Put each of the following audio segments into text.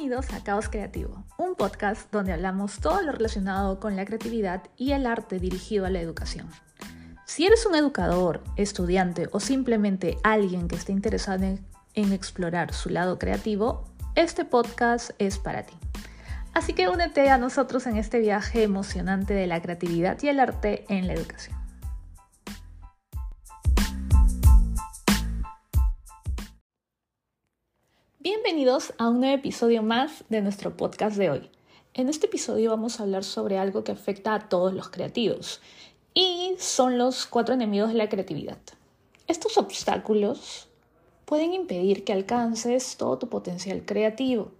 Bienvenidos a Caos Creativo, un podcast donde hablamos todo lo relacionado con la creatividad y el arte dirigido a la educación. Si eres un educador, estudiante o simplemente alguien que esté interesado en, en explorar su lado creativo, este podcast es para ti. Así que únete a nosotros en este viaje emocionante de la creatividad y el arte en la educación. Bienvenidos a un nuevo episodio más de nuestro podcast de hoy. En este episodio vamos a hablar sobre algo que afecta a todos los creativos y son los cuatro enemigos de la creatividad. Estos obstáculos pueden impedir que alcances todo tu potencial creativo,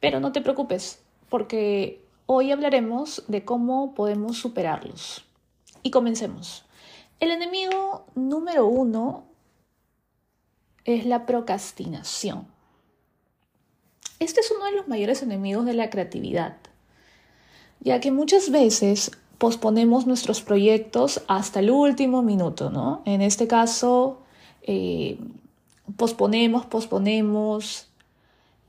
pero no te preocupes porque hoy hablaremos de cómo podemos superarlos. Y comencemos. El enemigo número uno es la procrastinación. Este es uno de los mayores enemigos de la creatividad, ya que muchas veces posponemos nuestros proyectos hasta el último minuto, ¿no? En este caso, eh, posponemos, posponemos,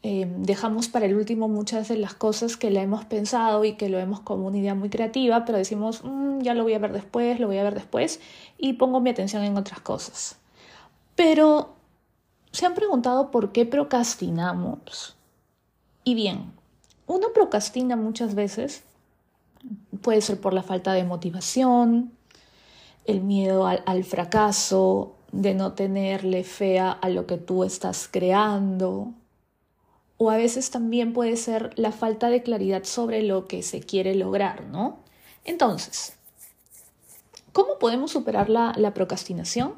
eh, dejamos para el último muchas de las cosas que le hemos pensado y que lo vemos como una idea muy creativa, pero decimos, mm, ya lo voy a ver después, lo voy a ver después, y pongo mi atención en otras cosas. Pero, ¿se han preguntado por qué procrastinamos? Y bien, uno procrastina muchas veces, puede ser por la falta de motivación, el miedo al, fracaso, de no tenerle fea a lo que tú estás creando, o a veces también puede ser la falta de claridad sobre lo que se quiere lograr, ¿no? Entonces, ¿cómo podemos superar la, la procrastinación?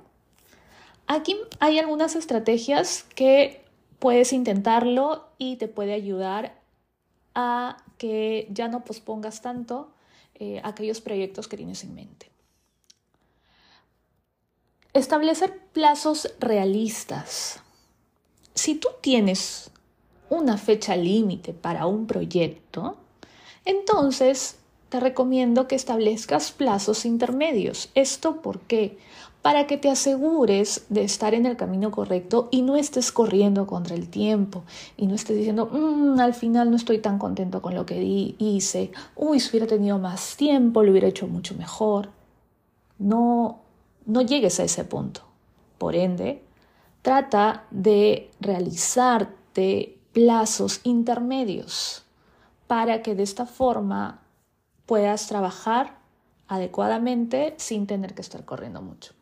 Aquí hay algunas estrategias que puedes intentarlo y te puede ayudar a que ya no pospongas tanto eh, aquellos proyectos que tienes en mente. Establecer plazos realistas. Si tú tienes una fecha límite para un proyecto, entonces te recomiendo que establezcas plazos intermedios. ¿Esto por qué? para que te asegures de estar en el camino correcto y no estés corriendo contra el tiempo y no estés diciendo, mm, al final no estoy tan contento con lo que hice, uy, si hubiera tenido más tiempo, lo hubiera hecho mucho mejor. No, no llegues a ese punto. Por ende, trata de realizarte plazos intermedios para que de esta forma puedas trabajar adecuadamente sin tener que estar corriendo mucho.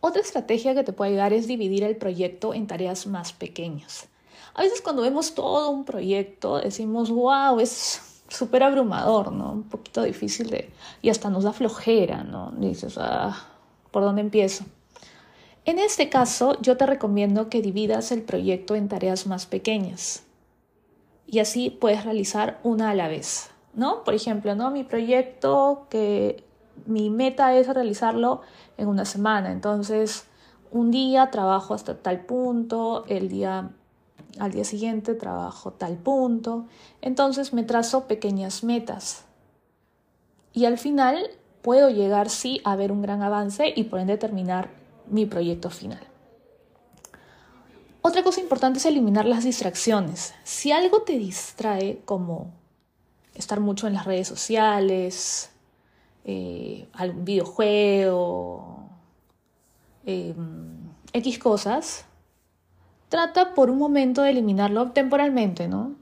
Otra estrategia que te puede ayudar es dividir el proyecto en tareas más pequeñas. A veces cuando vemos todo un proyecto decimos, wow, es súper abrumador, ¿no? Un poquito difícil y hasta nos da flojera, ¿no? dices, ah, ¿por dónde empiezo? En este caso, yo te recomiendo que dividas el proyecto en tareas más pequeñas y así puedes realizar una a la vez, ¿no? Por ejemplo, ¿no? Mi proyecto que mi meta es realizarlo en una semana. Entonces, un día trabajo hasta tal punto, el día al día siguiente trabajo tal punto. Entonces me trazo pequeñas metas. Y al final puedo llegar sí a ver un gran avance y por ende terminar mi proyecto final. Otra cosa importante es eliminar las distracciones. Si algo te distrae, como estar mucho en las redes sociales, eh, algún videojuego, em, X cosas, trata por un momento de eliminarlo temporalmente, ¿no?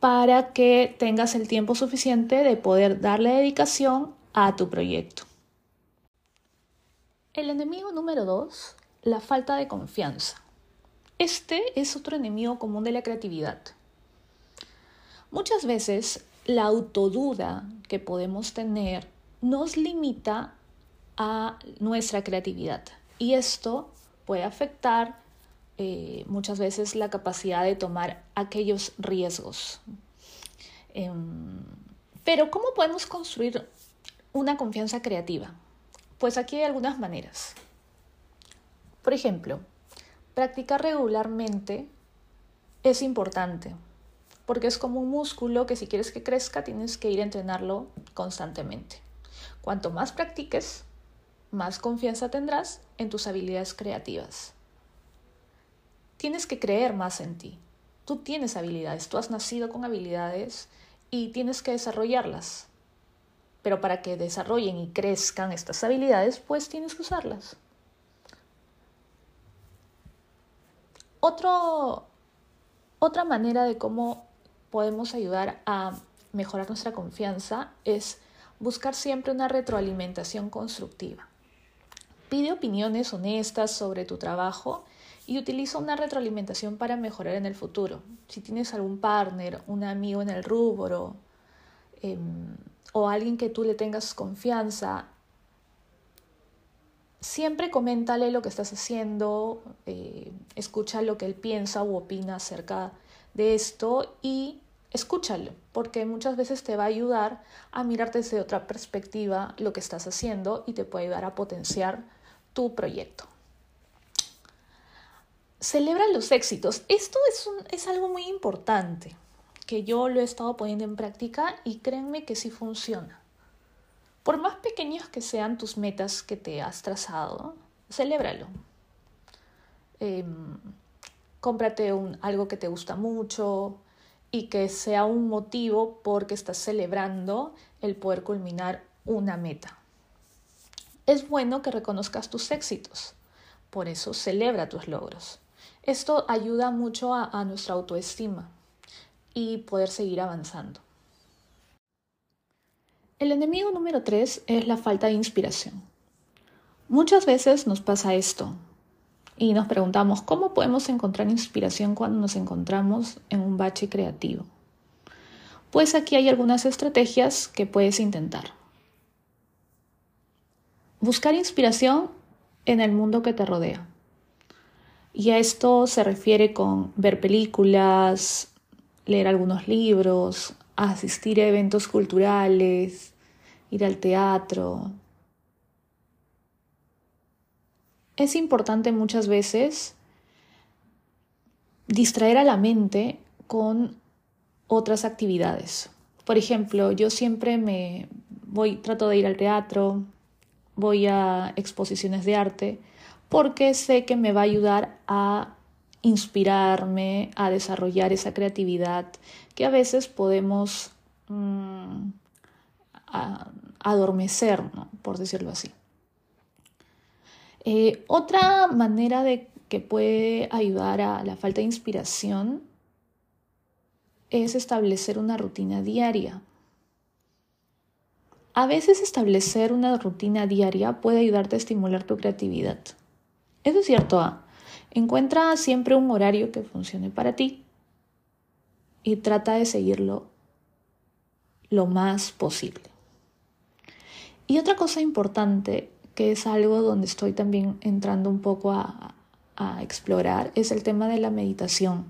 Para que tengas el tiempo suficiente de poder darle dedicación a tu proyecto. El enemigo número dos, la falta de confianza. Este es otro enemigo común de la creatividad. Muchas veces la autoduda que podemos tener nos limita a nuestra creatividad y esto puede afectar eh, muchas veces la capacidad de tomar aquellos riesgos. Em, pero ¿cómo podemos construir una confianza creativa? Pues aquí hay algunas maneras. Por ejemplo, practicar regularmente es importante porque es como un músculo que si quieres que crezca tienes que ir a entrenarlo constantemente. Cuanto más practiques, más confianza tendrás en tus habilidades creativas. Tienes que creer más en ti. Tú tienes habilidades, tú has nacido con habilidades y tienes que desarrollarlas. Pero para que desarrollen y crezcan estas habilidades, pues tienes que usarlas. Otro, otra manera de cómo podemos ayudar a mejorar nuestra confianza es buscar siempre una retroalimentación constructiva. Pide opiniones honestas sobre tu trabajo y utiliza una retroalimentación para mejorar en el futuro. Si tienes algún partner, un amigo en el rubro em, o alguien que tú le tengas confianza, siempre coméntale lo que estás haciendo, eh, escucha lo que él piensa o opina acerca de esto y escúchalo, porque muchas veces te va a ayudar a mirar desde otra perspectiva lo que estás haciendo y te puede ayudar a potenciar tu proyecto. Celebra los éxitos. Esto es, es algo muy importante, que yo lo he estado poniendo en práctica y créanme que sí funciona. Por más pequeños que sean tus metas que te has trazado, celébralo. Em, cómprate un, algo que te gusta mucho y que sea un motivo porque estás celebrando el poder culminar una meta. Es bueno que reconozcas tus éxitos, por eso celebra tus logros. Esto ayuda mucho a, a nuestra autoestima y poder seguir avanzando. El enemigo número tres es la falta de inspiración. Muchas veces nos pasa esto y nos preguntamos cómo podemos encontrar inspiración cuando nos encontramos en un bache creativo. Pues aquí hay algunas estrategias que puedes intentar. Buscar inspiración en el mundo que te rodea. Y a esto se refiere con ver películas, leer algunos libros, asistir a eventos culturales, ir al teatro. Es importante muchas veces distraer a la mente con otras actividades. Por ejemplo, yo siempre me voy, trato de ir al teatro, voy a exposiciones de arte, porque sé que me va a ayudar a inspirarme, a desarrollar esa creatividad que a veces podemos mm, adormecer, por decirlo así. Eh, otra manera de que puede ayudar a la falta de inspiración es establecer una rutina diaria. A veces establecer una rutina diaria puede ayudarte a estimular tu creatividad. Eso es cierto. ¿ah? Encuentra siempre un horario que funcione para ti y trata de seguirlo lo más posible. Y otra cosa importante, que es algo donde estoy también entrando un poco a, explorar, es el tema de la meditación.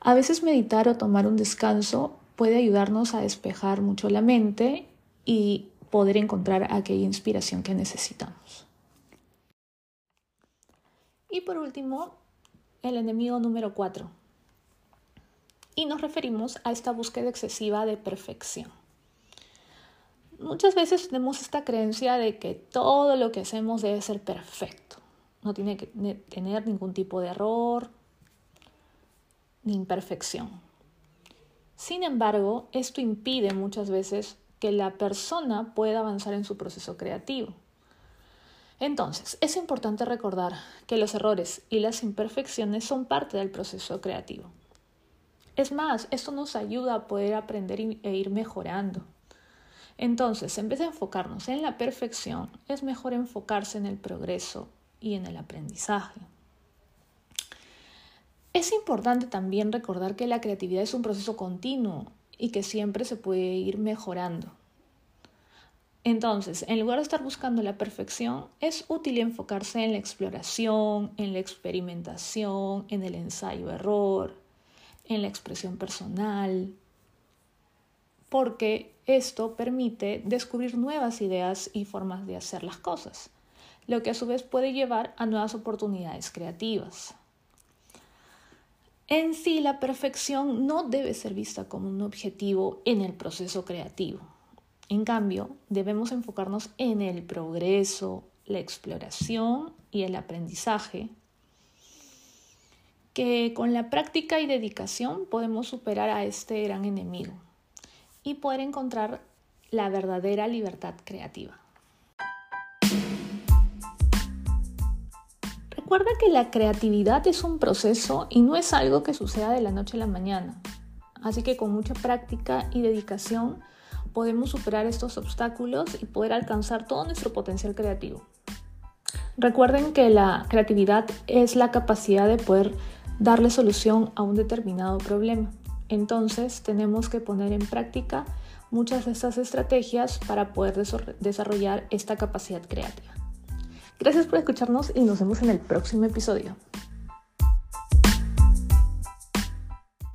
A veces meditar o tomar un descanso puede ayudarnos a despejar mucho la mente y poder encontrar aquella inspiración que necesitamos. Y por último, el enemigo número 4. Y nos referimos a esta búsqueda excesiva de perfección. Muchas veces tenemos esta creencia de que todo lo que hacemos debe ser perfecto. No tiene que tener ningún tipo de error ni imperfección. Sin embargo, esto impide muchas veces que la persona pueda avanzar en su proceso creativo. Entonces, es importante recordar que los errores y las imperfecciones son parte del proceso creativo. Es más, esto nos ayuda a poder aprender e ir mejorando. Entonces, en vez de enfocarnos en la perfección, es mejor enfocarse en el progreso y en el aprendizaje. Es importante también recordar que la creatividad es un proceso continuo y que siempre se puede ir mejorando. Entonces, en lugar de estar buscando la perfección, es útil enfocarse en la exploración, en la experimentación, en el ensayo-error, en la expresión personal, porque esto permite descubrir nuevas ideas y formas de hacer las cosas, lo que a su vez puede llevar a nuevas oportunidades creativas. En sí, la perfección no debe ser vista como un objetivo en el proceso creativo. En cambio, debemos enfocarnos en el progreso, la exploración y el aprendizaje que con la práctica y dedicación podemos superar a este gran enemigo y poder encontrar la verdadera libertad creativa. Recuerda que la creatividad es un proceso y no es algo que suceda de la noche a la mañana. Así que con mucha práctica y dedicación podemos superar estos obstáculos y poder alcanzar todo nuestro potencial creativo. Recuerden que la creatividad es la capacidad de poder darle solución a un determinado problema. Entonces tenemos que poner en práctica muchas de estas estrategias para poder desarrollar esta capacidad creativa. Gracias por escucharnos y nos vemos en el próximo episodio.